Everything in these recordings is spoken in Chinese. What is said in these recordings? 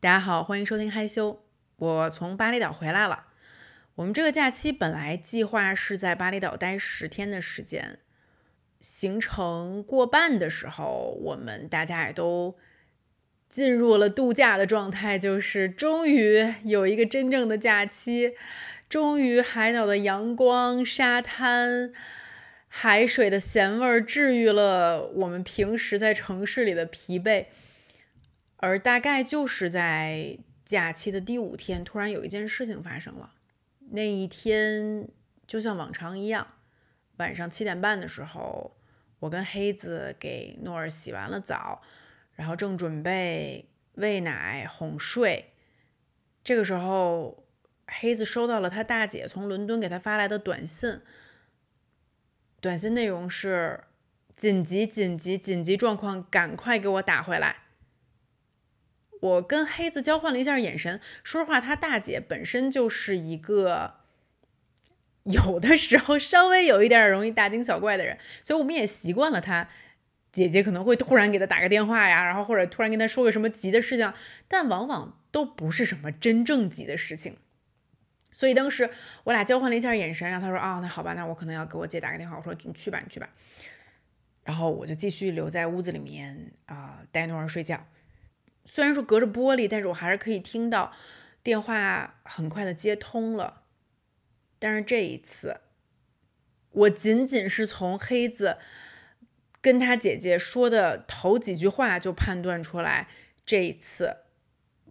大家好，欢迎收听害羞。我从巴厘岛回来了。我们这个假期本来计划是在巴厘岛待十天的时间，行程过半的时候，我们大家也都进入了度假的状态，就是终于有一个真正的假期，终于海岛的阳光、沙滩、海水的咸味治愈了我们平时在城市里的疲惫。而大概就是在假期的第五天，突然有一件事情发生了。那一天就像往常一样，晚上七点半的时候，我跟黑子给诺尔洗完了澡，然后正准备喂奶哄睡。这个时候，黑子收到了他大姐从伦敦给他发来的短信，短信内容是：紧急紧急紧急状况，赶快给我打回来。我跟黑子交换了一下眼神。说实话，他大姐本身就是一个有的时候稍微有一点容易大惊小怪的人，所以我们也习惯了他姐姐可能会突然给他打个电话呀，然后或者突然跟他说个什么急的事情，但往往都不是什么真正急的事情。所以当时我俩交换了一下眼神，然后他说：“啊，那好吧，那我可能要给我姐打个电话。”我说：“你去吧，你去吧。”然后我就继续留在屋子里面啊，带诺儿睡觉。虽然说隔着玻璃，但是我还是可以听到电话很快的接通了。但是这一次，我仅仅是从黑子跟他姐姐说的头几句话就判断出来，这一次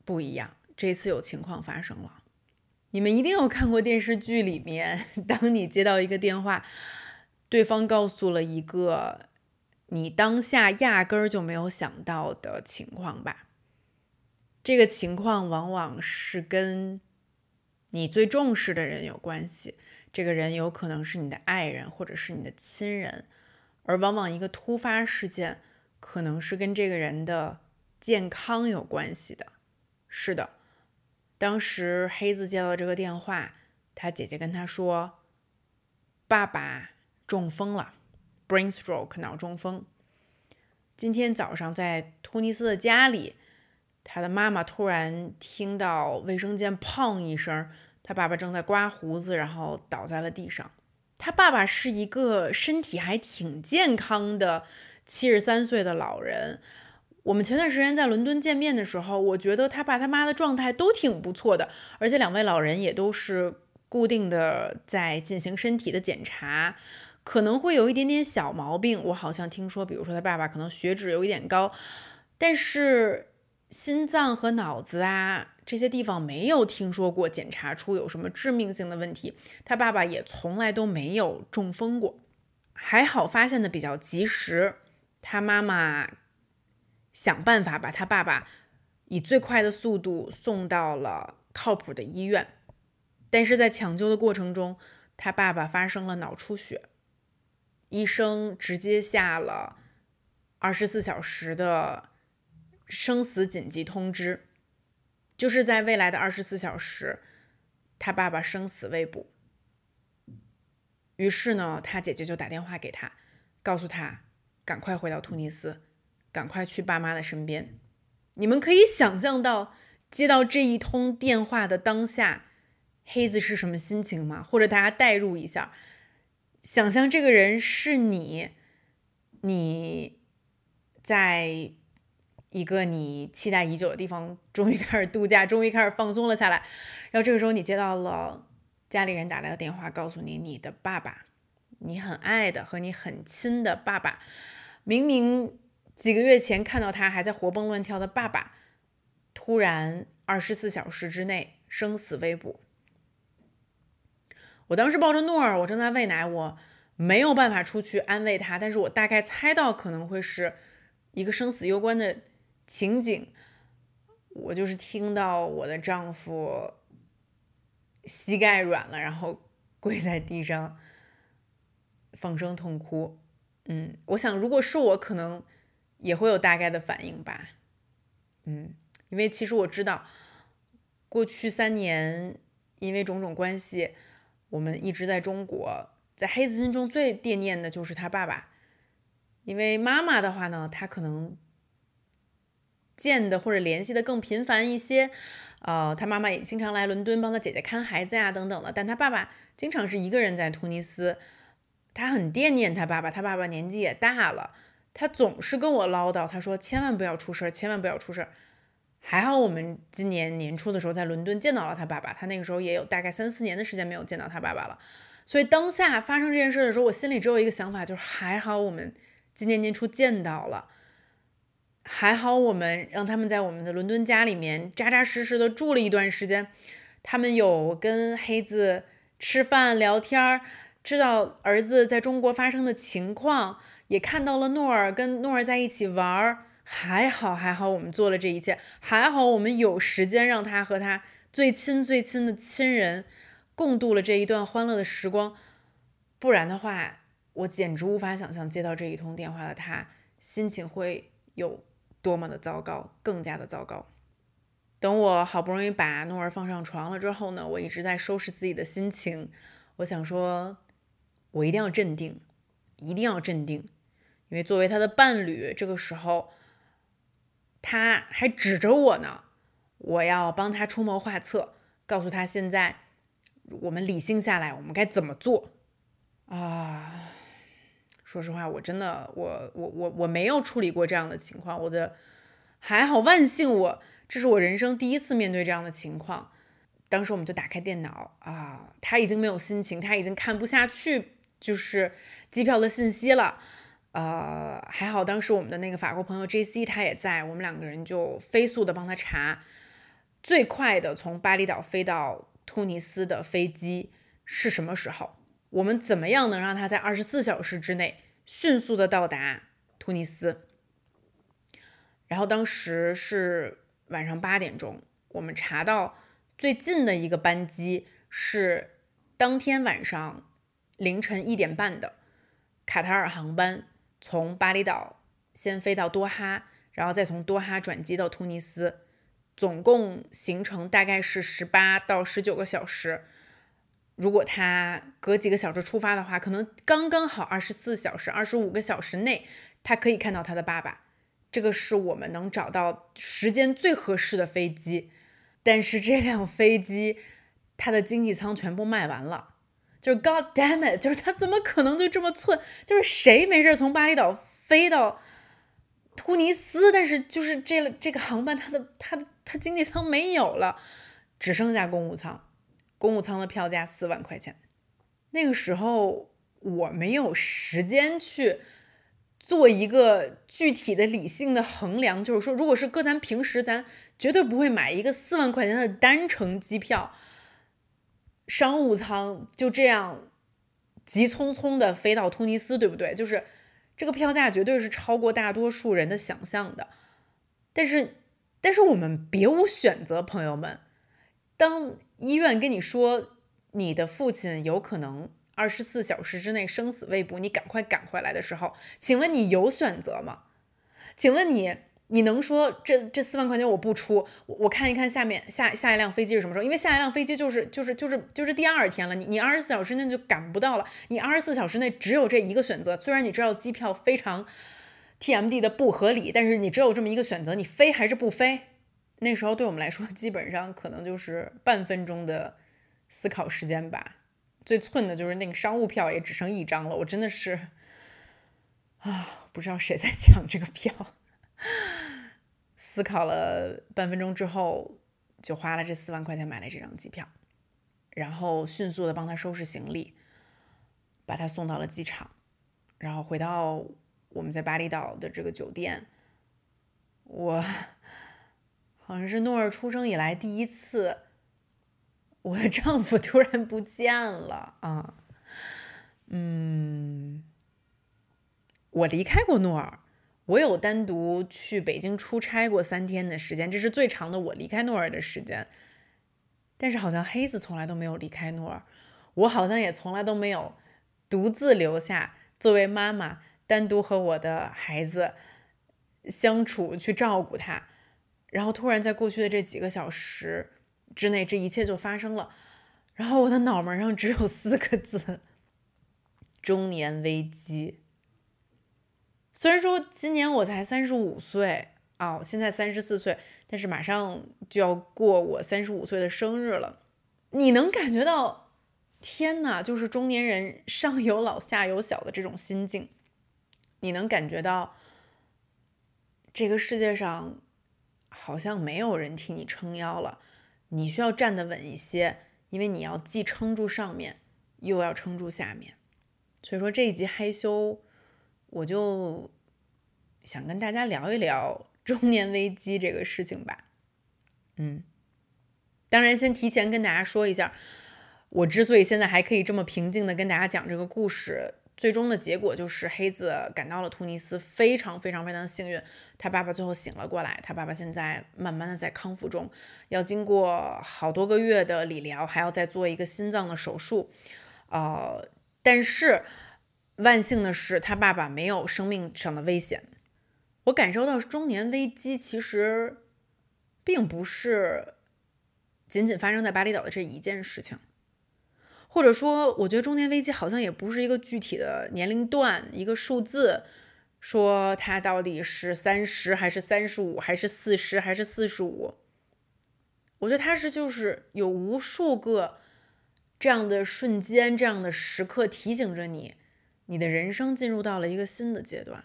不一样，这次有情况发生了。你们一定有看过电视剧里面，当你接到一个电话，对方告诉了一个你当下压根儿就没有想到的情况吧？这个情况往往是跟你最重视的人有关系，这个人有可能是你的爱人或者是你的亲人，而往往一个突发事件可能是跟这个人的健康有关系的。是的，当时黑子接到这个电话，他姐姐跟他说，爸爸中风了，brain stroke 脑中风。今天早上在突尼斯的家里。他的妈妈突然听到卫生间砰一声，他爸爸正在刮胡子，然后倒在了地上。他爸爸是一个身体还挺健康的七十三岁的老人。我们前段时间在伦敦见面的时候，我觉得他爸他妈的状态都挺不错的，而且两位老人也都是固定的在进行身体的检查，可能会有一点点小毛病。我好像听说，比如说他爸爸可能血脂有一点高，但是。心脏和脑子啊，这些地方没有听说过检查出有什么致命性的问题。他爸爸也从来都没有中风过，还好发现的比较及时。他妈妈想办法把他爸爸以最快的速度送到了靠谱的医院，但是在抢救的过程中，他爸爸发生了脑出血，医生直接下了二十四小时的。生死紧急通知，就是在未来的二十四小时，他爸爸生死未卜。于是呢，他姐姐就打电话给他，告诉他赶快回到突尼斯，赶快去爸妈的身边。你们可以想象到接到这一通电话的当下，黑子是什么心情吗？或者大家代入一下，想象这个人是你，你在。一个你期待已久的地方，终于开始度假，终于开始放松了下来。然后这个时候，你接到了家里人打来的电话，告诉你你的爸爸，你很爱的和你很亲的爸爸，明明几个月前看到他还在活蹦乱跳的爸爸，突然二十四小时之内生死未卜。我当时抱着诺儿，我正在喂奶，我没有办法出去安慰他，但是我大概猜到可能会是一个生死攸关的。情景，我就是听到我的丈夫膝盖软了，然后跪在地上放声痛哭。嗯，我想如果是我，可能也会有大概的反应吧。嗯，因为其实我知道，过去三年因为种种关系，我们一直在中国，在黑子心中最惦念的就是他爸爸，因为妈妈的话呢，她可能。见的或者联系的更频繁一些。呃，他妈妈也经常来伦敦帮他姐姐看孩子呀，等等的。但他爸爸经常是一个人在突尼斯，他很惦念他爸爸。他爸爸年纪也大了，他总是跟我唠叨，他说千万不要出事儿，千万不要出事儿。还好我们今年年初的时候在伦敦见到了他爸爸，他那个时候也有大概三四年的时间没有见到他爸爸了。所以当下发生这件事的时候，我心里只有一个想法，就是还好我们今年年初见到了。还好，我们让他们在我们的伦敦家里面扎扎实实的住了一段时间。他们有跟黑子吃饭聊天儿，知道儿子在中国发生的情况，也看到了诺尔跟诺尔在一起玩儿。还好，还好，我们做了这一切。还好，我们有时间让他和他最亲最亲的亲人共度了这一段欢乐的时光。不然的话，我简直无法想象接到这一通电话的他心情会有。多么的糟糕，更加的糟糕。等我好不容易把诺儿放上床了之后呢，我一直在收拾自己的心情。我想说，我一定要镇定，一定要镇定，因为作为他的伴侣，这个时候他还指着我呢。我要帮他出谋划策，告诉他现在我们理性下来，我们该怎么做啊？说实话，我真的，我我我我没有处理过这样的情况。我的还好，万幸我这是我人生第一次面对这样的情况。当时我们就打开电脑啊，他已经没有心情，他已经看不下去，就是机票的信息了。呃，还好当时我们的那个法国朋友 J C 他也在，我们两个人就飞速的帮他查，最快的从巴厘岛飞到突尼斯的飞机是什么时候。我们怎么样能让他在二十四小时之内迅速的到达突尼斯？然后当时是晚上八点钟，我们查到最近的一个班机是当天晚上凌晨一点半的卡塔尔航班，从巴厘岛先飞到多哈，然后再从多哈转机到突尼斯，总共行程大概是十八到十九个小时。如果他隔几个小时出发的话，可能刚刚好二十四小时、二十五个小时内，他可以看到他的爸爸。这个是我们能找到时间最合适的飞机。但是这辆飞机，它的经济舱全部卖完了。就是 God damn it！就是他怎么可能就这么寸？就是谁没事从巴厘岛飞到突尼斯，但是就是这这个航班，它的它的它经济舱没有了，只剩下公务舱。公务舱的票价四万块钱，那个时候我没有时间去做一个具体的理性的衡量，就是说，如果是搁咱平时，咱绝对不会买一个四万块钱的单程机票，商务舱就这样急匆匆的飞到突尼斯，对不对？就是这个票价绝对是超过大多数人的想象的，但是，但是我们别无选择，朋友们。当医院跟你说你的父亲有可能二十四小时之内生死未卜，你赶快赶回来的时候，请问你有选择吗？请问你你能说这这四万块钱我不出？我我看一看下面下下一辆飞机是什么时候？因为下一辆飞机就是就是就是就是第二天了，你你二十四小时内就赶不到了，你二十四小时内只有这一个选择。虽然你知道机票非常 TMD 的不合理，但是你只有这么一个选择，你飞还是不飞？那时候对我们来说，基本上可能就是半分钟的思考时间吧。最寸的就是那个商务票也只剩一张了，我真的是啊，不知道谁在抢这个票。思考了半分钟之后，就花了这四万块钱买了这张机票，然后迅速的帮他收拾行李，把他送到了机场，然后回到我们在巴厘岛的这个酒店，我。好像是诺尔出生以来第一次，我的丈夫突然不见了啊！嗯，我离开过诺尔，我有单独去北京出差过三天的时间，这是最长的我离开诺尔的时间。但是好像黑子从来都没有离开诺尔，我好像也从来都没有独自留下作为妈妈，单独和我的孩子相处去照顾他。然后突然在过去的这几个小时之内，这一切就发生了。然后我的脑门上只有四个字：中年危机。虽然说今年我才三十五岁，哦，现在三十四岁，但是马上就要过我三十五岁的生日了。你能感觉到，天呐，就是中年人上有老下有小的这种心境。你能感觉到，这个世界上好像没有人替你撑腰了，你需要站得稳一些，因为你要既撑住上面，又要撑住下面。所以说这一集害羞，我就想跟大家聊一聊。中年危机这个事情吧，嗯，当然先提前跟大家说一下，我之所以现在还可以这么平静的跟大家讲这个故事，最终的结果就是黑子赶到了突尼斯，非常非常非常的幸运，他爸爸最后醒了过来，他爸爸现在慢慢的在康复中，要经过好多个月的理疗，还要再做一个心脏的手术，呃，但是万幸的是，他爸爸没有生命上的危险。我感受到中年危机其实并不是仅仅发生在巴厘岛的这一件事情，或者说，我觉得中年危机好像也不是一个具体的年龄段、一个数字，说它到底是三十还是三十五，还是四十还是四十五。我觉得它是就是有无数个这样的瞬间、这样的时刻提醒着你，你的人生进入到了一个新的阶段。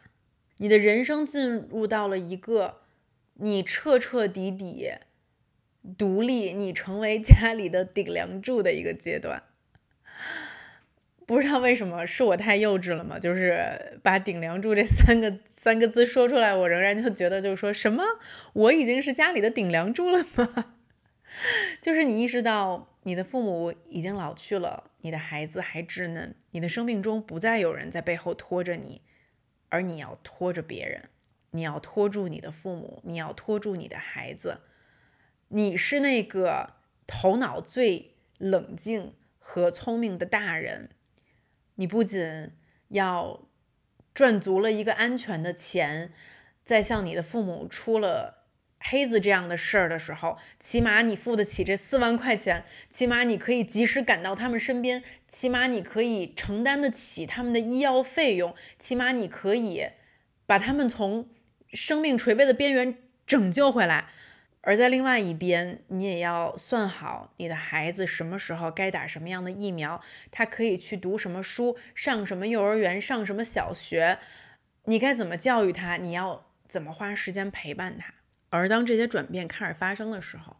你的人生进入到了一个你彻彻底底独立，你成为家里的顶梁柱的一个阶段。不知道为什么是我太幼稚了吗？就是把“顶梁柱”这三个三个字说出来，我仍然就觉得，就是说什么我已经是家里的顶梁柱了吗？就是你意识到你的父母已经老去了，你的孩子还稚嫩，你的生命中不再有人在背后拖着你。而你要拖着别人，你要拖住你的父母，你要拖住你的孩子。你是那个头脑最冷静和聪明的大人。你不仅要赚足了一个安全的钱，在向你的父母出了。黑子这样的事儿的时候，起码你付得起这四万块钱，起码你可以及时赶到他们身边，起码你可以承担得起他们的医药费用，起码你可以把他们从生命垂危的边缘拯救回来。而在另外一边，你也要算好你的孩子什么时候该打什么样的疫苗，他可以去读什么书，上什么幼儿园，上什么小学，你该怎么教育他，你要怎么花时间陪伴他。而当这些转变开始发生的时候，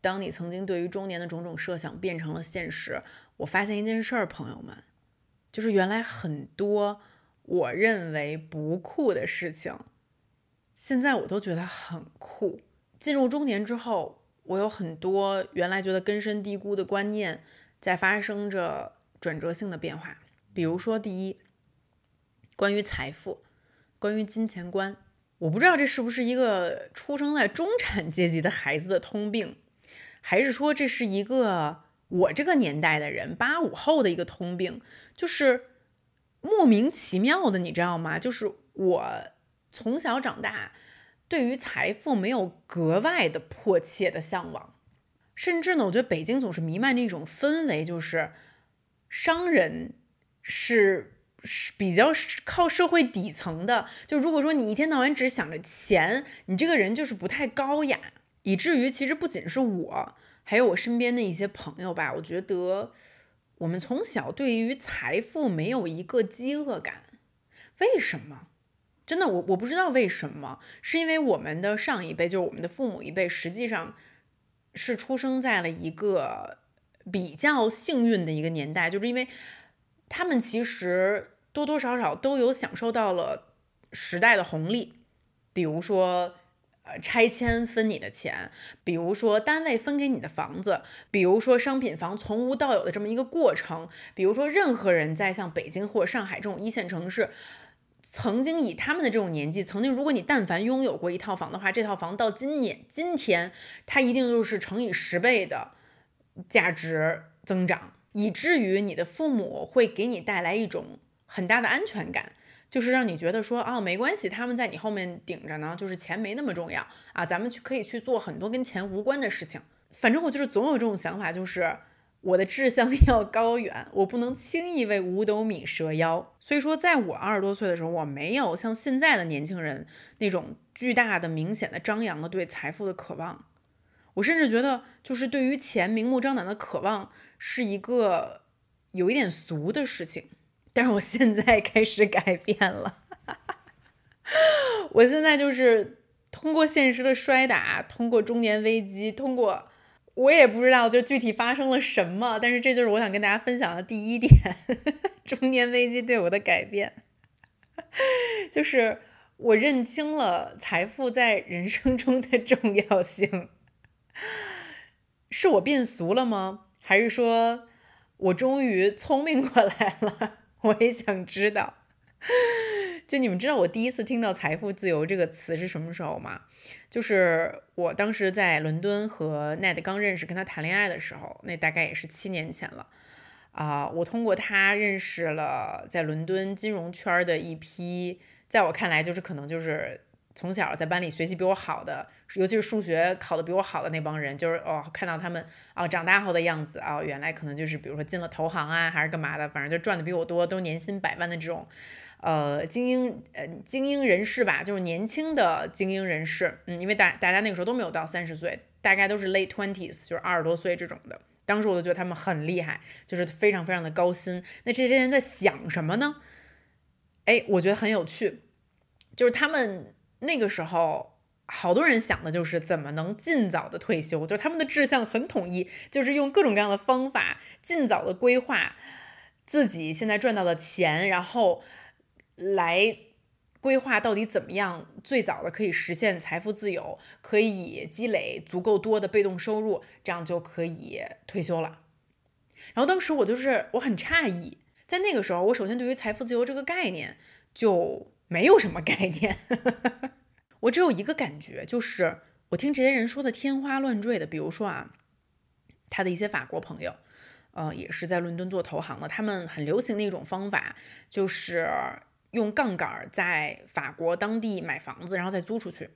当你曾经对于中年的种种设想变成了现实，我发现一件事儿，朋友们，就是原来很多我认为不酷的事情，现在我都觉得很酷。进入中年之后，我有很多原来觉得根深蒂固的观念在发生着转折性的变化。比如说，第一，关于财富，关于金钱观。我不知道这是不是一个出生在中产阶级的孩子的通病，还是说这是一个我这个年代的人八五后的一个通病，就是莫名其妙的，你知道吗？就是我从小长大，对于财富没有格外的迫切的向往，甚至呢，我觉得北京总是弥漫着一种氛围，就是商人是。是比较靠社会底层的，就如果说你一天到晚只想着钱，你这个人就是不太高雅，以至于其实不仅是我，还有我身边的一些朋友吧，我觉得我们从小对于财富没有一个饥饿感，为什么？真的，我我不知道为什么，是因为我们的上一辈，就是我们的父母一辈，实际上是出生在了一个比较幸运的一个年代，就是因为他们其实。多多少少都有享受到了时代的红利，比如说，呃，拆迁分你的钱，比如说单位分给你的房子，比如说商品房从无到有的这么一个过程，比如说任何人在像北京或者上海这种一线城市，曾经以他们的这种年纪，曾经如果你但凡拥有过一套房的话，这套房到今年今天，它一定就是乘以十倍的价值增长，以至于你的父母会给你带来一种。很大的安全感，就是让你觉得说啊，没关系，他们在你后面顶着呢，就是钱没那么重要啊，咱们去可以去做很多跟钱无关的事情。反正我就是总有这种想法，就是我的志向 要高远，我不能轻易为五斗米折腰。所以说，在我二十多岁的时候，我没有像现在的年轻人那种巨大的、明显的、张扬的对财富的渴望。我甚至觉得，就是对于钱明目张胆的渴望是一个有一点俗的事情。但是我现在开始改变了，我现在就是通过现实的摔打，通过中年危机，通过。我也不知道就具体发生了什么，但是这就是我想跟大家分享的第一点，中年危机对我的改变，就是我认清了财富在人生中的重要性。是我变俗了吗？还是说我终于聪明过来了？我也想知道。就你们知道我第一次听到“财富自由”这个词是什么时候吗？就是我当时在伦敦和 Ned 刚认识，跟他谈恋爱的时候，那大概也是七年前了。啊，我通过他认识了在伦敦金融圈的一批，在我看来就是可能就是从小在班里学习比我好的，尤其是数学考的比我好的那帮人，就是哦，看到他们啊长大后的样子啊，原来可能就是比如说进了投行啊，还是干嘛的，反正就赚的比我多，都年薪百万的这种。呃，精英呃精英人士吧，就是年轻的精英人士，嗯，因为大大家那个时候都没有到三十岁，大概都是 late twenties，就是二十多岁这种的。当时我就觉得他们很厉害，就是非常非常的高薪。那这些人在想什么呢？哎，我觉得很有趣，就是他们那个时候，好多人想的就是怎么能尽早的退休，就是他们的志向很统一，就是用各种各样的方法尽早的规划自己现在赚到的钱，然后。来规划到底怎么样最早的可以实现财富自由，可以积累足够多的被动收入，这样就可以退休了。然后当时我就是我很诧异，在那个时候，我首先对于财富自由这个概念就没有什么概念，我只有一个感觉，就是我听这些人说的天花乱坠的，比如说啊，他的一些法国朋友，呃，也是在伦敦做投行的，他们很流行的一种方法就是。用杠杆在法国当地买房子，然后再租出去，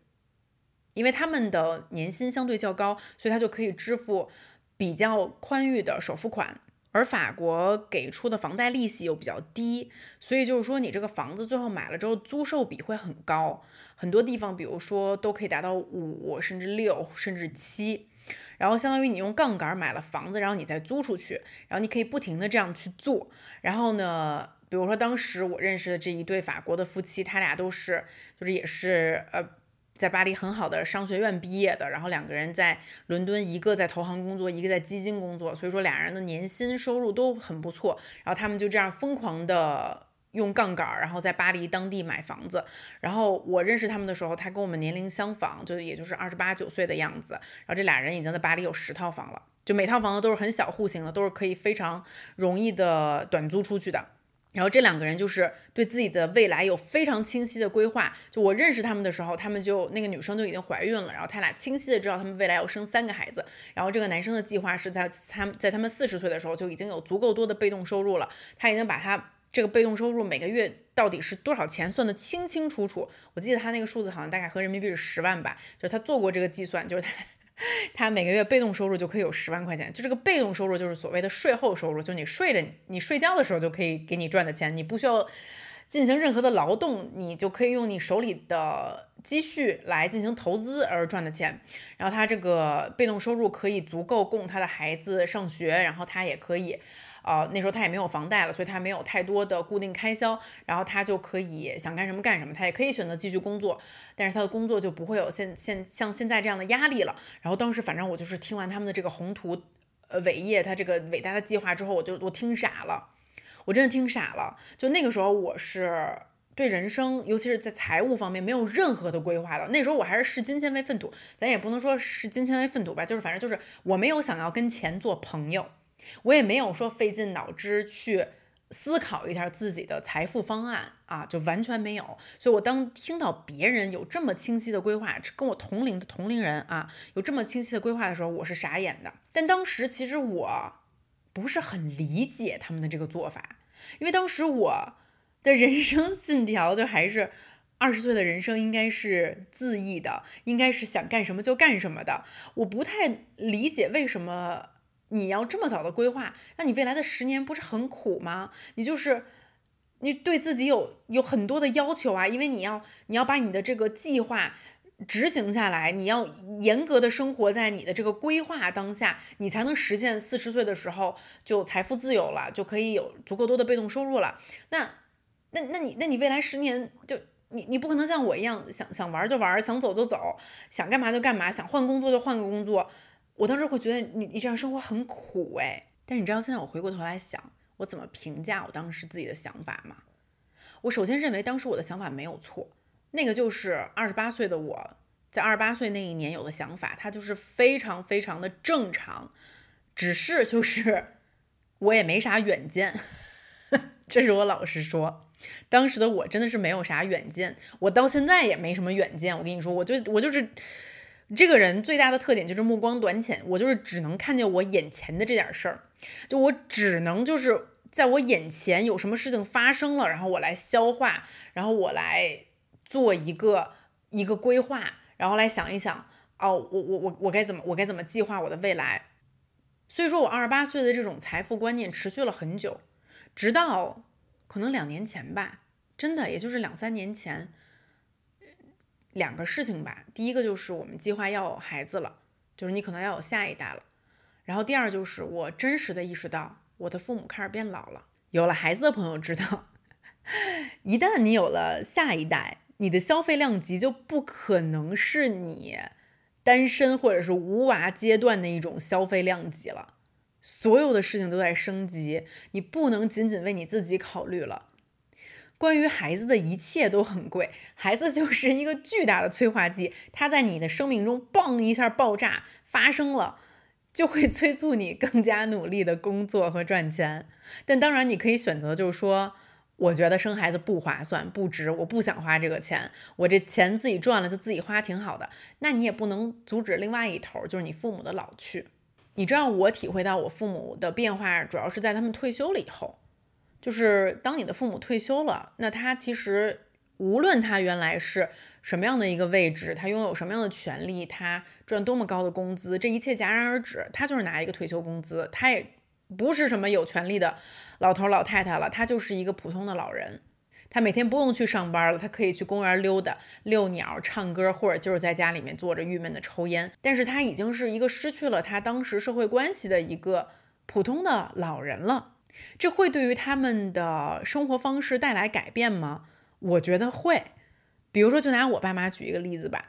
因为他们的年薪相对较高，所以他就可以支付比较宽裕的首付款，而法国给出的房贷利息又比较低，所以就是说你这个房子最后买了之后，租售比会很高，很多地方比如说都可以达到五甚至六甚至七，然后相当于你用杠杆买了房子，然后你再租出去，然后你可以不停的这样去做，然后呢？比如说，当时我认识的这一对法国的夫妻，他俩都是，就是也是呃，在巴黎很好的商学院毕业的，然后两个人在伦敦，一个在投行工作，一个在基金工作，所以说俩人的年薪收入都很不错。然后他们就这样疯狂的用杠杆，然后在巴黎当地买房子。然后我认识他们的时候，他跟我们年龄相仿，就也就是二十八九岁的样子。然后这俩人已经在巴黎有十套房了，就每套房子都是很小户型的，都是可以非常容易的短租出去的。然后这两个人就是对自己的未来有非常清晰的规划。就我认识他们的时候，他们就那个女生就已经怀孕了，然后他俩清晰的知道他们未来要生三个孩子。然后这个男生的计划是在他在他们四十岁的时候就已经有足够多的被动收入了，他已经把他这个被动收入每个月到底是多少钱算得清清楚楚。我记得他那个数字好像大概合人民币是十万吧，就他做过这个计算，就是他。他每个月被动收入就可以有十万块钱，就这个被动收入就是所谓的税后收入，就你睡着你睡觉的时候就可以给你赚的钱，你不需要进行任何的劳动，你就可以用你手里的积蓄来进行投资而赚的钱。然后他这个被动收入可以足够供他的孩子上学，然后他也可以。呃，那时候他也没有房贷了，所以他没有太多的固定开销，然后他就可以想干什么干什么，他也可以选择继续工作，但是他的工作就不会有现现像现在这样的压力了。然后当时反正我就是听完他们的这个宏图呃伟业，他这个伟大的计划之后，我就我听傻了，我真的听傻了。就那个时候我是对人生，尤其是在财务方面没有任何的规划的。那时候我还是视金钱为粪土，咱也不能说视金钱为粪土吧，就是反正就是我没有想要跟钱做朋友。我也没有说费尽脑汁去思考一下自己的财富方案啊，就完全没有。所以我当听到别人有这么清晰的规划，跟我同龄的同龄人啊有这么清晰的规划的时候，我是傻眼的。但当时其实我不是很理解他们的这个做法，因为当时我的人生信条就还是二十岁的人生应该是恣意的，应该是想干什么就干什么的。我不太理解为什么。你要这么早的规划，那你未来的十年不是很苦吗？你就是你对自己有有很多的要求啊，因为你要你要把你的这个计划执行下来，你要严格的生活在你的这个规划当下，你才能实现四十岁的时候就财富自由了，就可以有足够多的被动收入了。那那那你那你未来十年就你你不可能像我一样想想玩就玩，想走就走，想干嘛就干嘛，想换工作就换个工作。我当时会觉得你你这样生活很苦哎，但你知道现在我回过头来想，我怎么评价我当时自己的想法吗？我首先认为当时我的想法没有错，那个就是二十八岁的我在二十八岁那一年有的想法，它就是非常非常的正常，只是就是 我也没啥远见，这是我老实说，当时的我真的是没有啥远见，我到现在也没什么远见，我跟你说，我就我就是。这个人最大的特点就是目光短浅，我就是只能看见我眼前的这点事儿，就我只能就是在我眼前有什么事情发生了，然后我来消化，然后我来做一个一个规划，然后来想一想，哦，我我我我该怎么我该怎么计划我的未来？所以说我二十八岁的这种财富观念持续了很久，直到可能两年前吧，真的也就是两三年前。两个事情吧，第一个就是我们计划要有孩子了，就是你可能要有下一代了。然后第二就是我真实的意识到，我的父母开始变老了。有了孩子的朋友知道，一旦你有了下一代，你的消费量级就不可能是你单身或者是无娃阶段的一种消费量级了。所有的事情都在升级，你不能仅仅为你自己考虑了。关于孩子的一切都很贵，孩子就是一个巨大的催化剂，它在你的生命中嘣一下爆炸发生了，就会催促你更加努力的工作和赚钱。但当然，你可以选择，就是说，我觉得生孩子不划算，不值，我不想花这个钱，我这钱自己赚了就自己花挺好的。那你也不能阻止另外一头，就是你父母的老去。你知道，我体会到我父母的变化，主要是在他们退休了以后。就是当你的父母退休了，那他其实无论他原来是什么样的一个位置，他拥有什么样的权利，他赚多么高的工资，这一切戛然而止。他就是拿一个退休工资，他也不是什么有权利的老头老太太了，他就是一个普通的老人。他每天不用去上班了，他可以去公园溜达、遛鸟、唱歌，或者就是在家里面坐着郁闷的抽烟。但是他已经是一个失去了他当时社会关系的一个普通的老人了。这会对于他们的生活方式带来改变吗？我觉得会。比如说，就拿我爸妈举一个例子吧。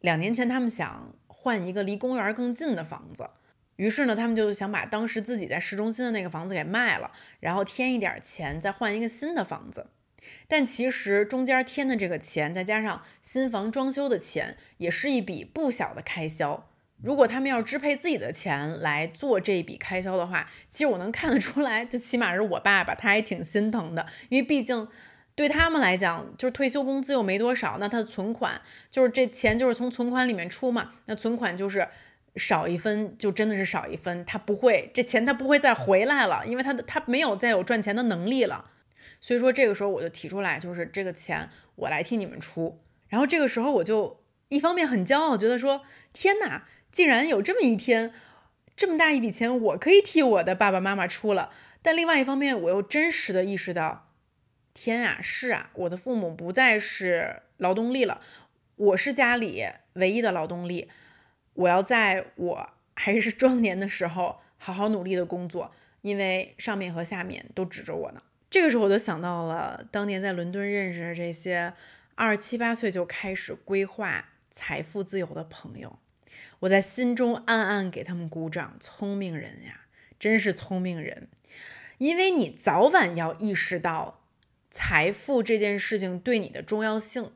两年前，他们想换一个离公园更近的房子，于是呢，他们就想把当时自己在市中心的那个房子给卖了，然后添一点钱，再换一个新的房子。但其实中间添的这个钱，再加上新房装修的钱，也是一笔不小的开销。如果他们要支配自己的钱来做这一笔开销的话，其实我能看得出来，就起码是我爸爸，他还挺心疼的，因为毕竟对他们来讲，就是退休工资又没多少，那他的存款就是这钱就是从存款里面出嘛，那存款就是少一分就真的是少一分，他不会这钱他不会再回来了，因为他的他没有再有赚钱的能力了，所以说这个时候我就提出来，就是这个钱我来替你们出，然后这个时候我就一方面很骄傲，觉得说天哪。竟然有这么一天，这么大一笔钱，我可以替我的爸爸妈妈出了。但另外一方面，我又真实的意识到，天啊，是啊，我的父母不再是劳动力了，我是家里唯一的劳动力。我要在我还是壮年的时候，好好努力的工作，因为上面和下面都指着我呢。这个时候，我就想到了当年在伦敦认识的这些二十七八岁就开始规划财富自由的朋友。我在心中暗暗给他们鼓掌，聪明人呀，真是聪明人，因为你早晚要意识到财富这件事情对你的重要性，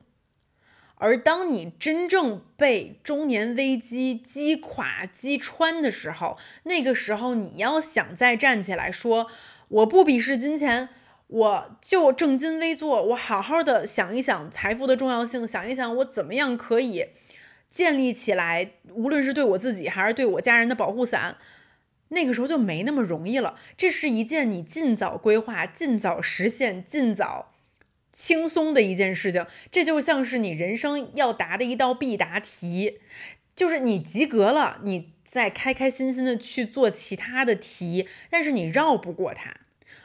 而当你真正被中年危机击垮、击穿的时候，那个时候你要想再站起来说我不鄙视金钱，我就正襟危坐，我好好的想一想财富的重要性，想一想我怎么样可以。建立起来，无论是对我自己还是对我家人的保护伞，那个时候就没那么容易了。这是一件你尽早规划、尽早实现、尽早轻松的一件事情。这就像是你人生要答的一道必答题，就是你及格了，你再开开心心的去做其他的题，但是你绕不过它。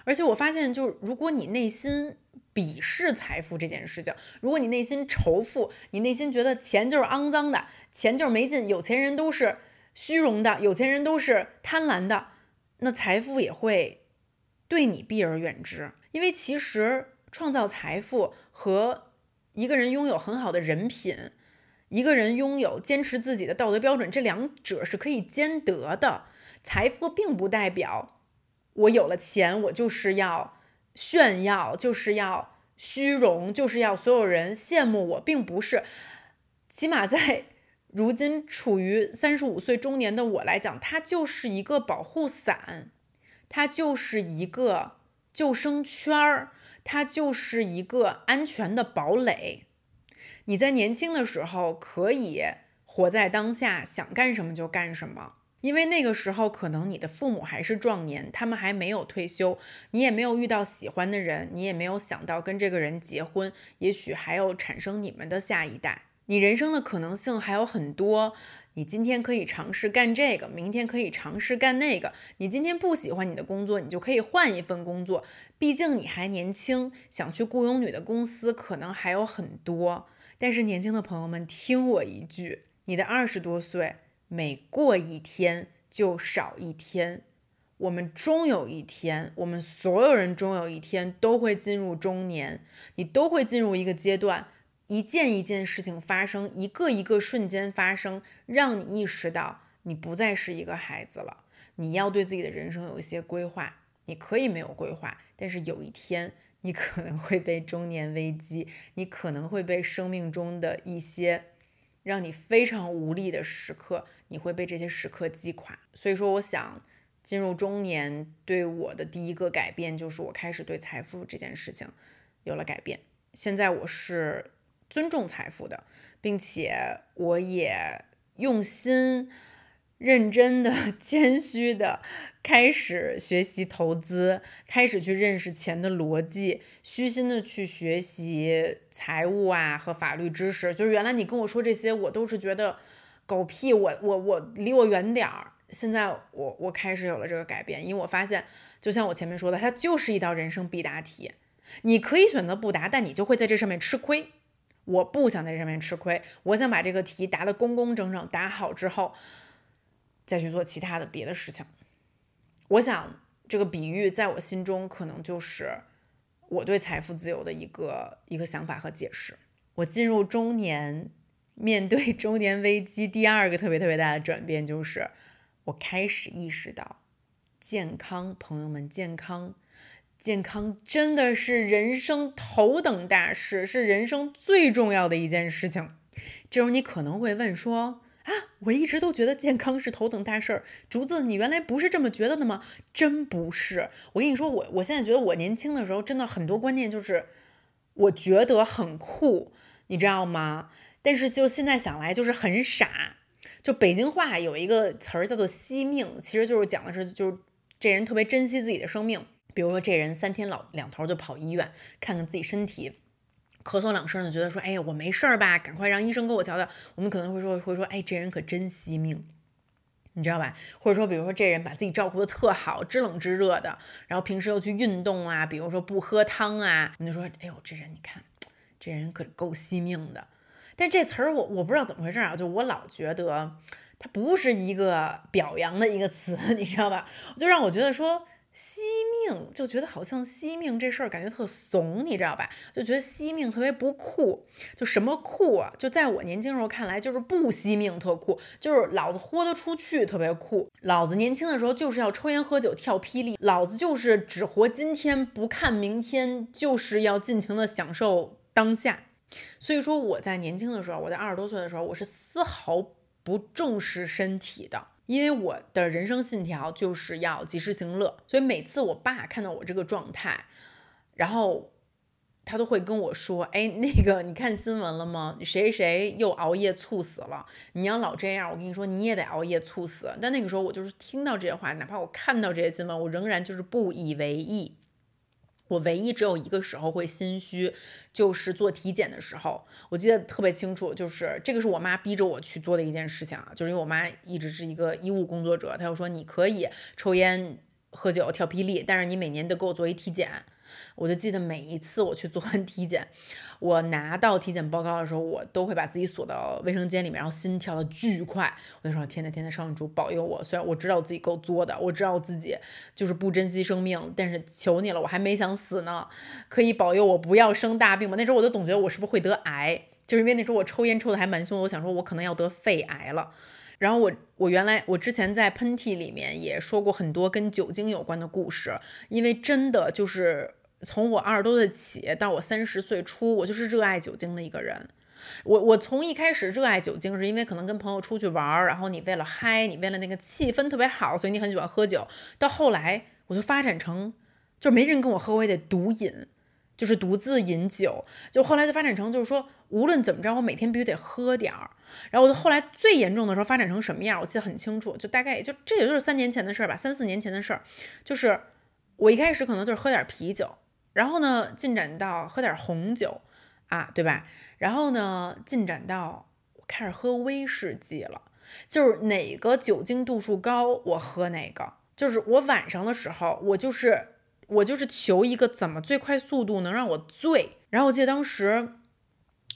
而且我发现，就是如果你内心鄙视财富这件事情，如果你内心仇富，你内心觉得钱就是肮脏的，钱就是没劲，有钱人都是虚荣的，有钱人都是贪婪的，那财富也会对你避而远之。因为其实创造财富和一个人拥有很好的人品，一个人拥有坚持自己的道德标准，这两者是可以兼得的。财富并不代表。我有了钱，我就是要炫耀，就是要虚荣，就是要所有人羡慕我，并不是。起码在如今处于三十五岁中年的我来讲，它就是一个保护伞，它就是一个救生圈儿，它就是一个安全的堡垒。你在年轻的时候可以活在当下，想干什么就干什么。因为那个时候可能你的父母还是壮年，他们还没有退休，你也没有遇到喜欢的人，你也没有想到跟这个人结婚，也许还有产生你们的下一代。你人生的可能性还有很多，你今天可以尝试干这个，明天可以尝试干那个。你今天不喜欢你的工作，你就可以换一份工作。毕竟你还年轻，想去雇佣女的公司可能还有很多。但是年轻的朋友们，听我一句，你的二十多岁。每过一天就少一天，我们终有一天，我们所有人终有一天都会进入中年，你都会进入一个阶段，一件一件事情发生，一个一个瞬间发生，让你意识到你不再是一个孩子了，你要对自己的人生有一些规划。你可以没有规划，但是有一天你可能会被中年危机，你可能会被生命中的一些。让你非常无力的时刻，你会被这些时刻击垮。所以说，我想进入中年对我的第一个改变，就是我开始对财富这件事情有了改变。现在我是尊重财富的，并且我也用心。认真的、谦虚的开始学习投资，开始去认识钱的逻辑，虚心的去学习财务啊和法律知识。就是原来你跟我说这些，我都是觉得狗屁，我我我离我远点儿。现在我我开始有了这个改变，因为我发现，就像我前面说的，它就是一道人生必答题。你可以选择不答，但你就会在这上面吃亏。我不想在这上面吃亏，我想把这个题答得工工整整，答好之后。再去做其他的别的事情，我想这个比喻在我心中可能就是我对财富自由的一个一个想法和解释。我进入中年，面对 中年危机，第二个特别特别大的转变就是我开始意识到，健康，朋友们，健康，健康真的是人生头等大事，是人生最重要的一件事情。这时候你可能会问说。我一直都觉得健康是头等大事儿。竹子，你原来不是这么觉得的吗？真不是。我跟你说，我我现在觉得我年轻的时候真的很多观念就是我觉得很酷，你知道吗？但是就现在想来就是很傻。就北京话有一个词儿叫做惜命，其实就是讲的是就是这人特别珍惜自己的生命。比如说这人三天老两头就跑医院看看自己身体。咳嗽两声就觉得说，哎呀，我没事儿吧？赶快让医生给我瞧瞧。我们可能会说，会说，哎，这人可真惜命，你知道吧？或者说，比如说这人把自己照顾的特好，知冷知热的，然后平时又去运动啊，比如说不喝汤啊，我们就说，哎呦，这人你看，这人可够惜命的。但这词儿我我不知道怎么回事啊，就我老觉得它不是一个表扬的一个词，你知道吧？就让我觉得说。惜命就觉得好像惜命这事儿感觉特怂，你知道吧？就觉得惜命特别不酷，就什么酷啊？就在我年轻时候看来，就是不惜命特酷，就是老子豁得出去特别酷。老子年轻的时候就是要抽烟喝酒跳霹雳，老子就是只活今天不看明天，就是要尽情的享受当下。所以说我在年轻的时候，我在二十多岁的时候，我是丝毫不重视身体的。因为我的人生信条就是要及时行乐，所以每次我爸看到我这个状态，然后他都会跟我说：“哎，那个你看新闻了吗？谁谁又熬夜猝死了？你要老这样，我跟你说你也得熬夜猝死。”但那个时候我就是听到这些话，哪怕我看到这些新闻，我仍然就是不以为意。我唯一只有一个时候会心虚，就是做体检的时候。我记得特别清楚，就是这个是我妈逼着我去做的一件事情啊，就是因为我妈一直是一个医务工作者，她就说你可以抽烟、喝酒、跳霹雳，但是你每年得给我做一体检。我就记得每一次我去做完体检，我拿到体检报告的时候，我都会把自己锁到卫生间里面，然后心跳的巨快。我就说：天呐天呐，上主保佑我！虽然我知道我自己够作的，我知道我自己就是不珍惜生命，但是求你了，我还没想死呢，可以保佑我不要生大病吗？那时候我就总觉得我是不是会得癌，就是因为那时候我抽烟抽的还蛮凶，我想说我可能要得肺癌了。然后我我原来我之前在喷嚏里面也说过很多跟酒精有关的故事，因为真的就是从我二十多岁起到我三十岁初，我就是热爱酒精的一个人。我我从一开始热爱酒精是因为可能跟朋友出去玩儿，然后你为了嗨，你为了那个气氛特别好，所以你很喜欢喝酒。到后来我就发展成，就没人跟我喝，我也得独饮。就是独自饮酒，就后来就发展成，就是说无论怎么着，我每天必须得喝点儿。然后我就后来最严重的时候发展成什么样，我记得很清楚，就大概也就这也就是三年前的事儿吧，三四年前的事儿。就是我一开始可能就是喝点啤酒，然后呢进展到喝点红酒啊，对吧？然后呢进展到开始喝威士忌了，就是哪个酒精度数高，我喝哪个。就是我晚上的时候，我就是。我就是求一个怎么最快速度能让我醉。然后我记得当时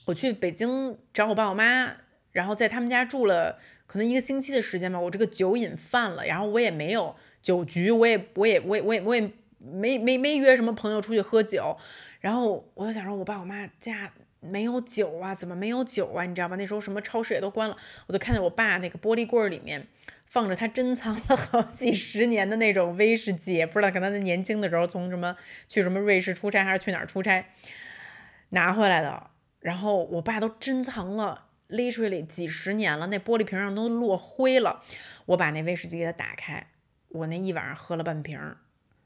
我去北京找我爸我妈，然后在他们家住了可能一个星期的时间吧。我这个酒瘾犯了，然后我也没有酒局，我也我也我也我也我也没没没约什么朋友出去喝酒。然后我就想说，我爸我妈家没有酒啊，怎么没有酒啊？你知道吧？那时候什么超市也都关了，我就看见我爸那个玻璃柜里面。放着他珍藏了好几十年的那种威士忌，不知道可能他年轻的时候从什么去什么瑞士出差还是去哪儿出差拿回来的。然后我爸都珍藏了 literally 几十年了，那玻璃瓶上都落灰了。我把那威士忌给他打开，我那一晚上喝了半瓶儿。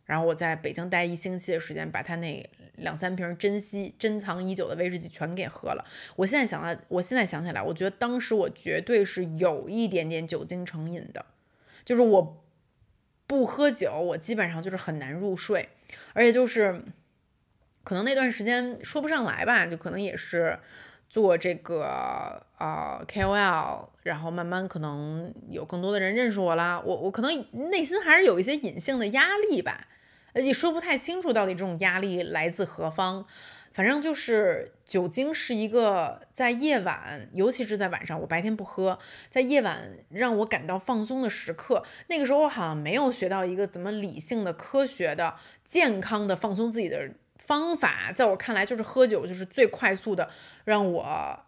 然后我在北京待一星期的时间，把他那两三瓶珍稀珍藏已久的威士忌全给喝了。我现在想来，我现在想起来，我觉得当时我绝对是有一点点酒精成瘾的，就是我不喝酒，我基本上就是很难入睡，而且就是可能那段时间说不上来吧，就可能也是做这个啊 KOL，然后慢慢可能有更多的人认识我啦，我我可能内心还是有一些隐性的压力吧。也说不太清楚到底这种压力来自何方，反正就是酒精是一个在夜晚，尤其是在晚上，我白天不喝，在夜晚让我感到放松的时刻。那个时候我好像没有学到一个怎么理性的、科学的、健康的放松自己的方法，在我看来就是喝酒就是最快速的让我。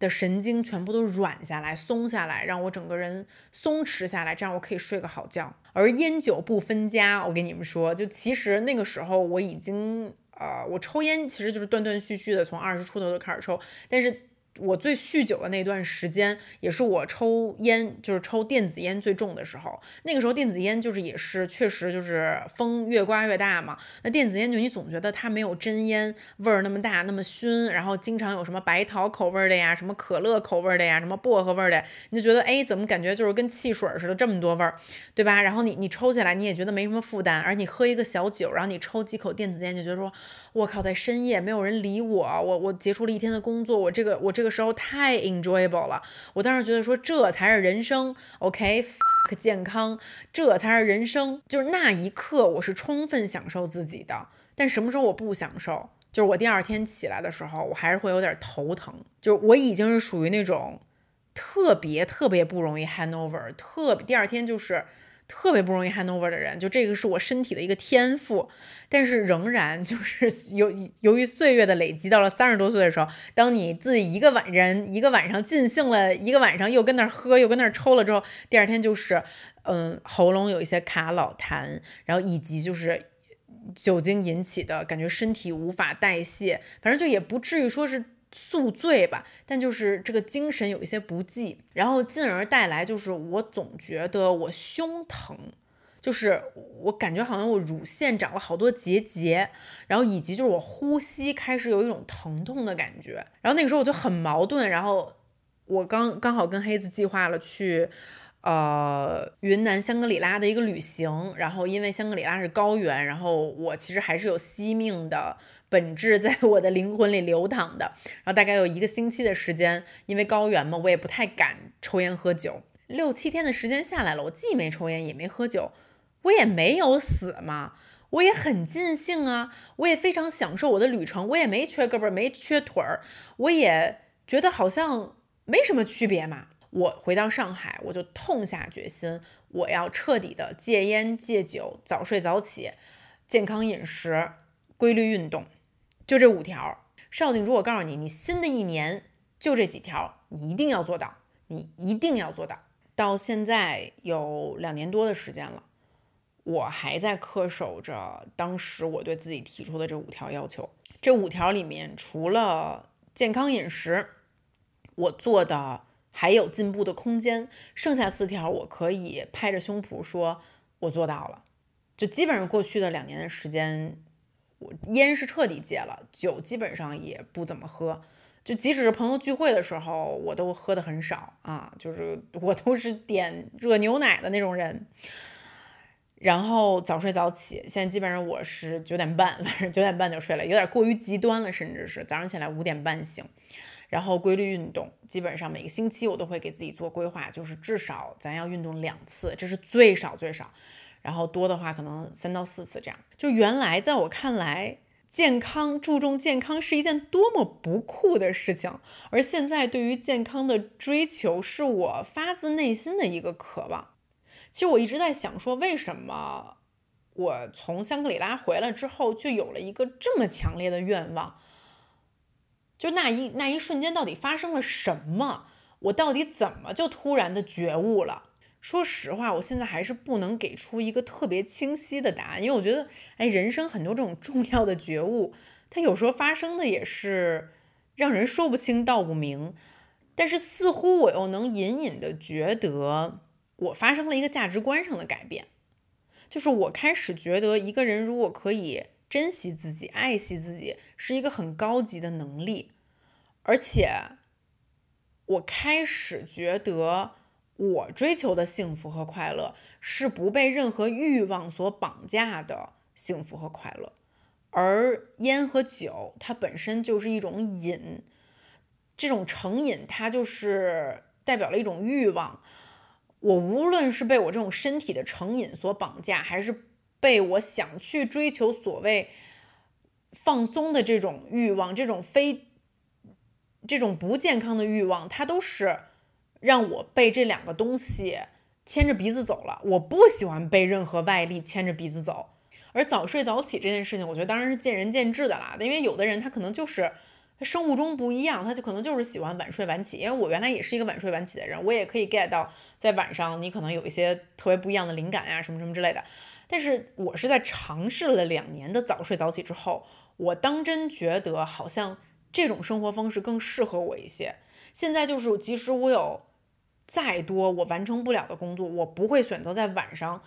的神经全部都软下来、松下来，让我整个人松弛下来，这样我可以睡个好觉。而烟酒不分家，我跟你们说，就其实那个时候我已经，呃，我抽烟其实就是断断续续的，从二十出头就开始抽，但是。我最酗酒的那段时间，也是我抽烟，就是抽电子烟最重的时候。那个时候电子烟就是也是确实就是风越刮越大嘛。那电子烟就你总觉得它没有真烟味儿那么大，那么熏，然后经常有什么白桃口味的呀，什么可乐口味的呀，什么薄荷味的，你就觉得哎，怎么感觉就是跟汽水似的这么多味儿，对吧？然后你你抽起来你也觉得没什么负担，而你喝一个小酒，然后你抽几口电子烟，就觉得说，我靠，在深夜没有人理我，我我结束了一天的工作，我这个我这这个。时候太 enjoyable 了，我当时觉得说这才是人生，OK，fuck 健康，这才是人生。就是那一刻，我是充分享受自己的。但什么时候我不享受？就是我第二天起来的时候，我还是会有点头疼。就是我已经是属于那种特别特别不容易 hangover，特别第二天就是。特别不容易 hand over 的人，就这个是我身体的一个天赋，但是仍然就是 由由于岁月的累积，到了三十多岁的时候，当你自己一个晚人一个晚上尽兴了一个晚上，又跟那儿喝又跟那儿抽了之后，第二天就是嗯喉咙有一些卡老痰，然后以及就是酒精引起的感觉身体无法代谢，反正就也不至于说是。宿醉吧，但就是这个精神有一些不济，然后进而带来就是我总觉得我胸疼，就是我感觉好像我乳腺长了好多结节，然后以及就是我呼吸开始有一种疼痛的感觉，然后那个时候我就很矛盾，然后我刚刚好跟黑子计划了去。呃云南香格里拉的一个旅行，然后因为香格里拉是高原，然后我其实还是有惜命的本质在我的灵魂里流淌的。然后大概有一个星期的时间，因为高原嘛，我也不太敢抽烟喝酒。六七天的时间下来了，我既没抽烟也没喝酒，我也没有死嘛，我也很尽兴啊，我也非常享受我的旅程，我也没缺胳膊没缺腿儿，我也觉得好像没什么区别嘛。我回到上海，我就痛下决心，我要彻底的戒烟戒酒，早睡早起，健康饮食，规律运动，就这五条。邵静珠，我告诉你，你新的一年就这几条，你一定要做到，你一定要做到。到现在有两年多的时间了，我还在恪守着当时我对自己提出的这五条要求。这五条里面，除了健康饮食，我做的还有进步的空间。剩下四条，我可以拍着胸脯说，我做到了。就基本上过去的两年的时间，烟是彻底戒了，酒基本上也不怎么喝。就即使是朋友聚会的时候，我都喝的很少啊，就是 我都是点热牛奶的那种人。然后早睡早起，现在基本上我是九点半，反正九点半就睡了，有点过于极端了，甚至是早上起来五点半醒。然后规律运动，基本上每个星期我都会给自己做规划，就是至少咱要运动两次，这是最少最少。然后多的话可能三到四次这样。就原来在我看来。健康，注重健康是一件多么不酷的事情，而现在对于健康的追求是我发自内心的一个渴望。其实我一直在想，说为什么我从香格里拉回来之后就有了一个这么强烈的愿望？就那一那一瞬间，到底发生了什么？我到底怎么就突然的觉悟了？说实话，我现在还是不能给出一个特别清晰的答案，因为我觉得，哎，人生很多这种重要的觉悟，它有时候发生的也是让人说不清道不明。但是似乎我又能隐隐的觉得，我发生了一个价值观上的改变，就是我开始觉得，一个人如果可以珍惜自己、爱惜自己，是一个很高级的能力，而且我开始觉得。我追求的幸福和快乐是不被任何欲望所绑架的幸福和快乐，而烟和酒它本身就是一种瘾，这种成瘾它就是代表了一种欲望。我无论是被我这种身体的成瘾所绑架，还是被我想去追求所谓放松的这种欲望，这种非这种不健康的欲望，它都是。让我被这两个东西牵着鼻子走了。我不喜欢被任何外力牵着鼻子走。而早睡早起这件事情，我觉得当然是见仁见智的啦。因为有的人他可能就是生物钟不一样，他就可能就是喜欢晚睡晚起。因为我原来也是一个晚睡晚起的人，我也可以 get 到在晚上你可能有一些特别不一样的灵感呀，什么什么之类的。但是我是在尝试了两年的早睡早起之后，我当真觉得好像这种生活方式更适合我一些。现在就是即使我有。再多我完成不了的工作，我不会选择在晚上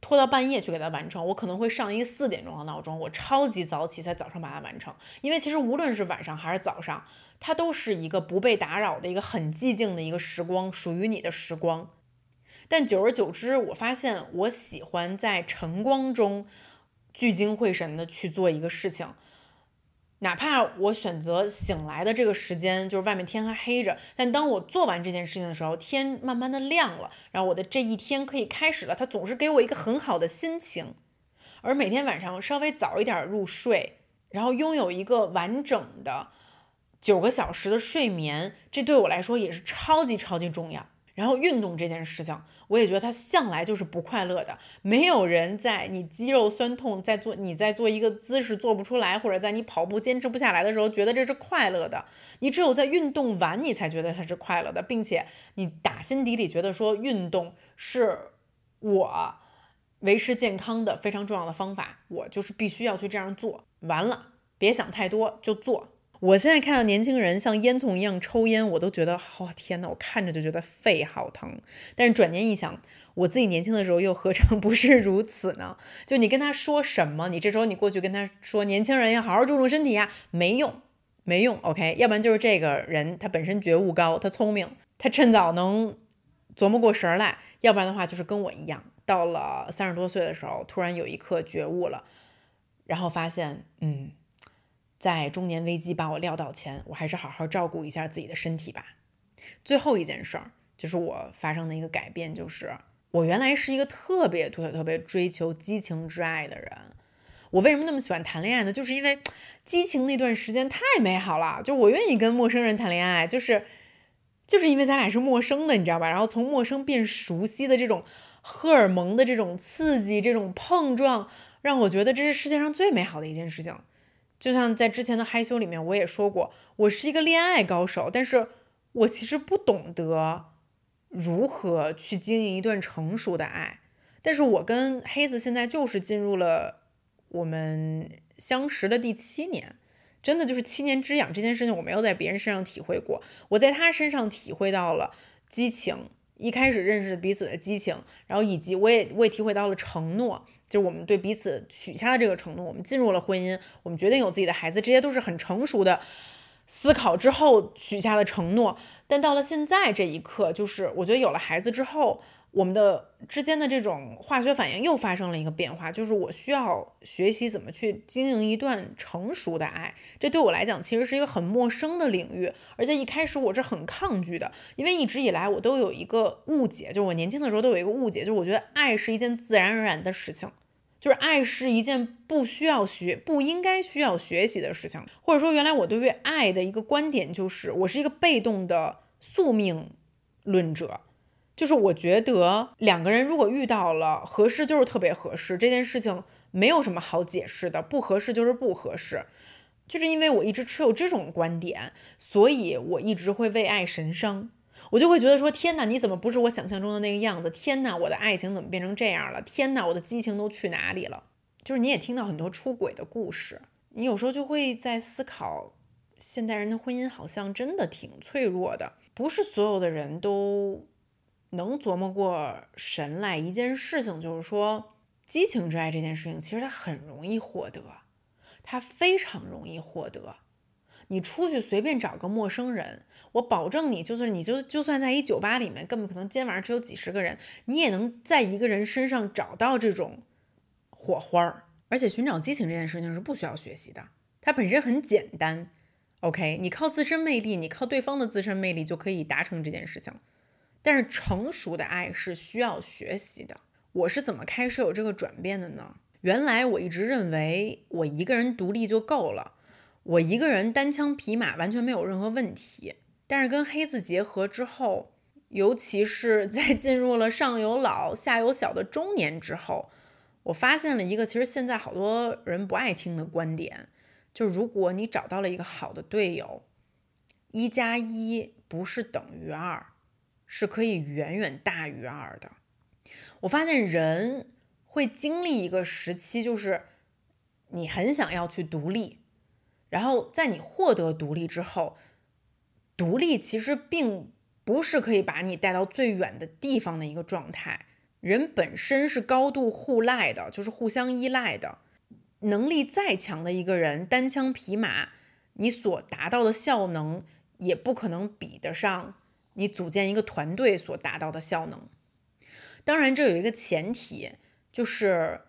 拖到半夜去给它完成。我可能会上一个四点钟的闹钟，我超级早起，在早上把它完成。因为其实无论是晚上还是早上，它都是一个不被打扰的一个很寂静的一个时光，属于你的时光。但久而久之，我发现我喜欢在晨光中聚精会神的去做一个事情。哪怕我选择醒来的这个时间，就是外面天还黑着，但当我做完这件事情的时候，天慢慢的亮了，然后我的这一天可以开始了。它总是给我一个很好的心情，而每天晚上稍微早一点入睡，然后拥有一个完整的九个小时的睡眠，这对我来说也是超级超级重要。然后运动这件事情，我也觉得它向来就是不快乐的。没有人在你肌肉酸痛，在做你在做一个姿势做不出来，或者在你跑步坚持不下来的时候，觉得这是快乐的。你只有在运动完，你才觉得它是快乐的，并且你打心底里觉得说运动是我维持健康的非常重要的方法，我就是必须要去这样做。完了，别想太多，就做。我现在看到年轻人像烟囱一样抽烟，我都觉得，哦天呐，我看着就觉得肺好疼。但是转念一想，我自己年轻的时候又何尝不是如此呢？就你跟他说什么，你这时候你过去跟他说，年轻人要好好注重身体呀，没用，没用。OK，要不然就是这个人他本身觉悟高，他聪明，他趁早能琢磨过神来，要不然的话就是跟我一样，到了三十多岁的时候，突然有一刻觉悟了，然后发现，嗯，在中年危机把我撂倒前，我还是好好照顾一下自己的身体吧。最后一件事儿就是我发生的一个改变，就是我原来是一个特别特别特别追求激情之爱的人。我为什么那么喜欢谈恋爱呢？就是因为激情那段时间太美好了，就我愿意跟陌生人谈恋爱，就是就是因为咱俩是陌生的，你知道吧？然后从陌生变熟悉的这种荷尔蒙的这种刺激、这种碰撞，让我觉得这是世界上最美好的一件事情。就像在之前的害羞里面，我也说过，我是一个恋爱高手，但是我其实不懂得如何去经营一段成熟的爱。但是我跟黑子现在就是进入了。我们相识的第七年，真的就是七年之痒这件事情，我没有在别人身上体会过，我在他身上体会到了激情，一开始认识彼此的激情，然后以及我也我也体会到了承诺，就我们对彼此许下的这个承诺，我们进入了婚姻，我们决定有自己的孩子，这些都是很成熟的思考之后许下的承诺，但到了现在这一刻，就是我觉得有了孩子之后。我们的之间的这种化学反应又发生了一个变化，就是我需要学习怎么去经营一段成熟的爱。这对我来讲其实是一个很陌生的领域，而且一开始我是很抗拒的，因为一直以来我都有一个误解，就是我年轻的时候都有一个误解，就是我觉得爱是一件自然而然的事情，就是爱是一件不需要学、不应该需要学习的事情，或者说原来我对于爱的一个观点就是我是一个被动的宿命论者。就是我觉得两个人如果遇到了合适，就是特别合适。这件事情没有什么好解释的，不合适就是不合适。就是因为我一直持有这种观点，所以我一直会为爱神伤。我就会觉得说：天哪，你怎么不是我想象中的那个样子？天哪，我的爱情怎么变成这样了？天哪，我的激情都去哪里了？就是你也听到很多出轨的故事，你有时候就会在思考，现代人的婚姻好像真的挺脆弱的，不是所有的人都。能琢磨过神来一件事情，就是说激情之爱这件事情，其实它很容易获得，它非常容易获得。你出去随便找个陌生人，我保证你，就是你就就算在一酒吧里面，根本可能今天晚上只有几十个人，你也能在一个人身上找到这种火花儿。而且寻找激情这件事情是不需要学习的，它本身很简单。OK，你靠自身魅力，你靠对方的自身魅力就可以达成这件事情。但是成熟的爱是需要学习的。我是怎么开始有这个转变的呢？原来我一直认为我一个人独立就够了，我一个人单枪匹马完全没有任何问题。但是跟黑子结合之后，尤其是在进入了上有老下有小的中年之后，我发现了一个其实现在好多人不爱听的观点，就如果你找到了一个好的队友，一加一不是等于二。是可以远远大于二的。我发现人会经历一个时期，就是你很想要去独立，然后在你获得独立之后，独立其实并不是可以把你带到最远的地方的一个状态。人本身是高度互赖的，就是互相依赖的。能力再强的一个人，单枪匹马，你所达到的效能也不可能比得上。你组建一个团队所达到的效能，当然这有一个前提，就是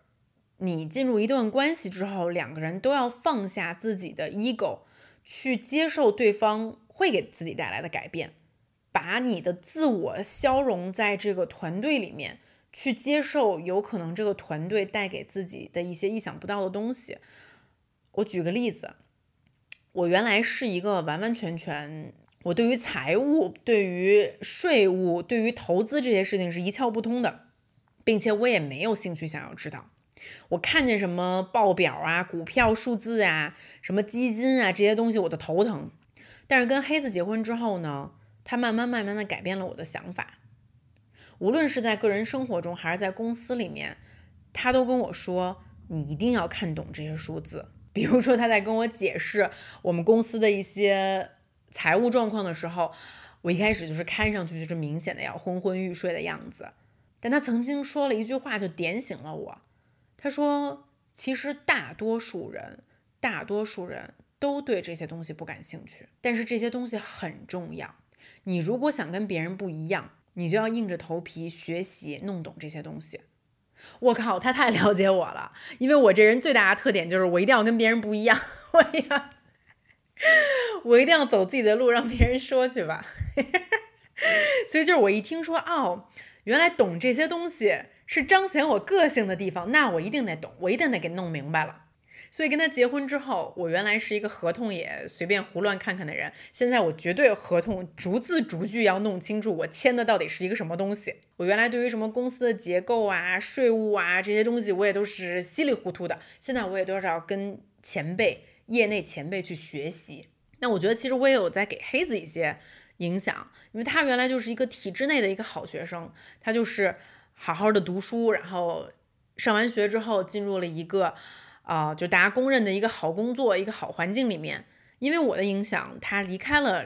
你进入一段关系之后，两个人都要放下自己的 ego，去接受对方会给自己带来的改变，把你的自我消融在这个团队里面，去接受有可能这个团队带给自己的一些意想不到的东西。我举个例子，我原来是一个完完全全。我对于财务、对于税务、对于投资这些事情是一窍不通的，并且我也没有兴趣想要知道。我看见什么报表啊、股票数字啊、什么基金啊这些东西，我都头疼。但是跟黑子结婚之后呢，他慢慢慢慢的改变了我的想法。无论是在个人生活中还是在公司里面，他都跟我说：“你一定要看懂这些数字。”比如说他在跟我解释我们公司的一些。财务状况的时候，我一开始就是看上去就是明显的要昏昏欲睡的样子。但他曾经说了一句话，就点醒了我。他说：“其实大多数人，大多数人都对这些东西不感兴趣，但是这些东西很重要。你如果想跟别人不一样，你就要硬着头皮学习弄懂这些东西。我靠，他太了解我了，因为我这人最大的特点就是我一定要跟别人不一样，我呀，我一定要走自己的路，让别人说去吧。所以就是我一听说哦，原来懂这些东西是彰显我个性的地方，那我一定得懂，我一定得给弄明白了。所以跟他结婚之后，我原来是一个合同也随便胡乱看看的人，现在我绝对合同逐字逐句要弄清楚，我签的到底是一个什么东西。我原来对于什么公司的结构啊、税务啊这些东西，我也都是稀里糊涂的。现在我也多少跟前辈、业内前辈去学习。那我觉得其实我也有在给黑子一些影响，因为他原来就是一个体制内的一个好学生，他就是好好的读书，然后上完学之后进入了一个。啊，就大家公认的一个好工作、一个好环境里面，因为我的影响，他离开了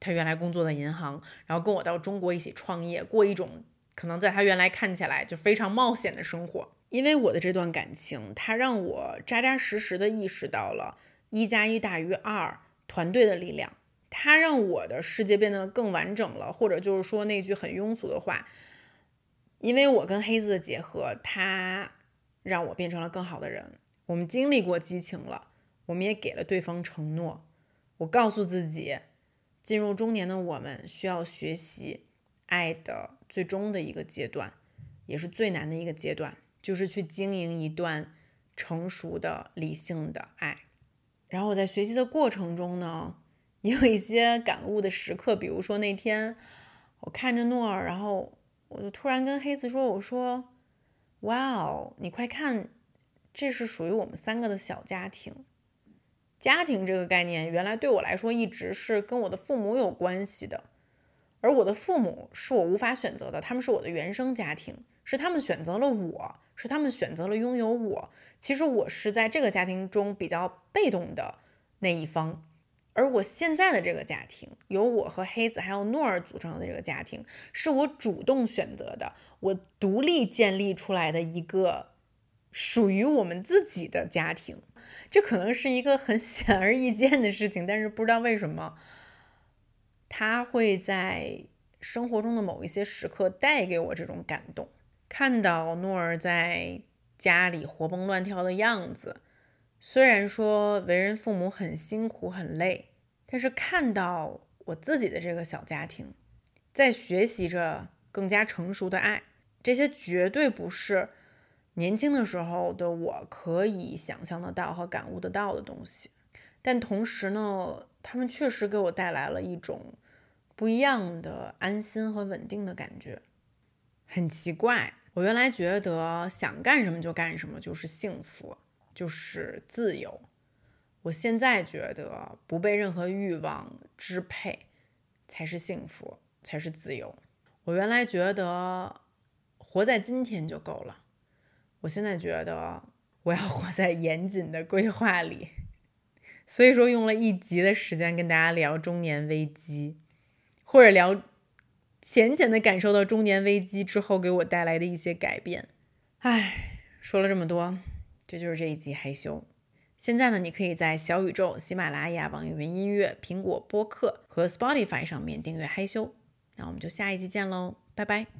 他原来工作的银行，然后跟我到中国一起创业，过一种可能在他原来看起来就非常冒险的生活。因为我的这段感情，他让我扎扎实实的意识到了一加一大于二团队的力量，他让我的世界变得更完整了，或者就是说那句很庸俗的话，因为我跟黑子的结合，他让我变成了更好的人。我们经历过激情了，我们也给了对方承诺。我告诉自己，进入中年的我们需要学习爱的最终的一个阶段，也是最难的一个阶段，就是去经营一段成熟的、理性的爱。然后我在学习的过程中呢，也有一些感悟的时刻，比如说那天我看着诺尔，然后我就突然跟黑子说：“我说，哇哦，你快看！”这是属于我们三个的小家庭。家庭这个概念，原来对我来说一直是跟我的父母有关系的，而我的父母是我无法选择的，他们是我的原生家庭，是他们选择了我，是他们选择了拥有我。其实我是在这个家庭中比较被动的那一方，而我现在的这个家庭，由我和黑子还有诺尔组成的这个家庭，是我主动选择的，我独立建立出来的一个。属于我们自己的家庭，这可能是一个很 显而易见的事情，但是不知道为什么，他会在生活中的某一些时刻带给我这种感动。看到诺尔在家里活蹦乱跳的样子，虽然说为人父母很辛苦很累，但是看到我自己的这个小家庭在学习着更加成熟的爱，这些绝对不是。年轻的时候的我可以想象得到和感悟得到的东西，但同时呢，他们确实给我带来了一种不一样的安心和稳定的感觉。很奇怪，我原来觉得想干什么就干什么就是幸福，就是自由。我现在觉得不被任何欲望支配才是幸福，才是自由。我原来觉得活在今天就够了。我现在觉得我要活在严谨的规划里，所以说用了一集的时间跟大家聊中年危机，或者聊浅浅的感受到中年危机之后给我带来的一些改变。唉，说了这么多，这就是这一集害羞。现在呢，你可以在小宇宙、喜马拉雅、网易云音乐、苹果播客和 Spotify 上面订阅害羞。那我们就下一集见喽，拜拜。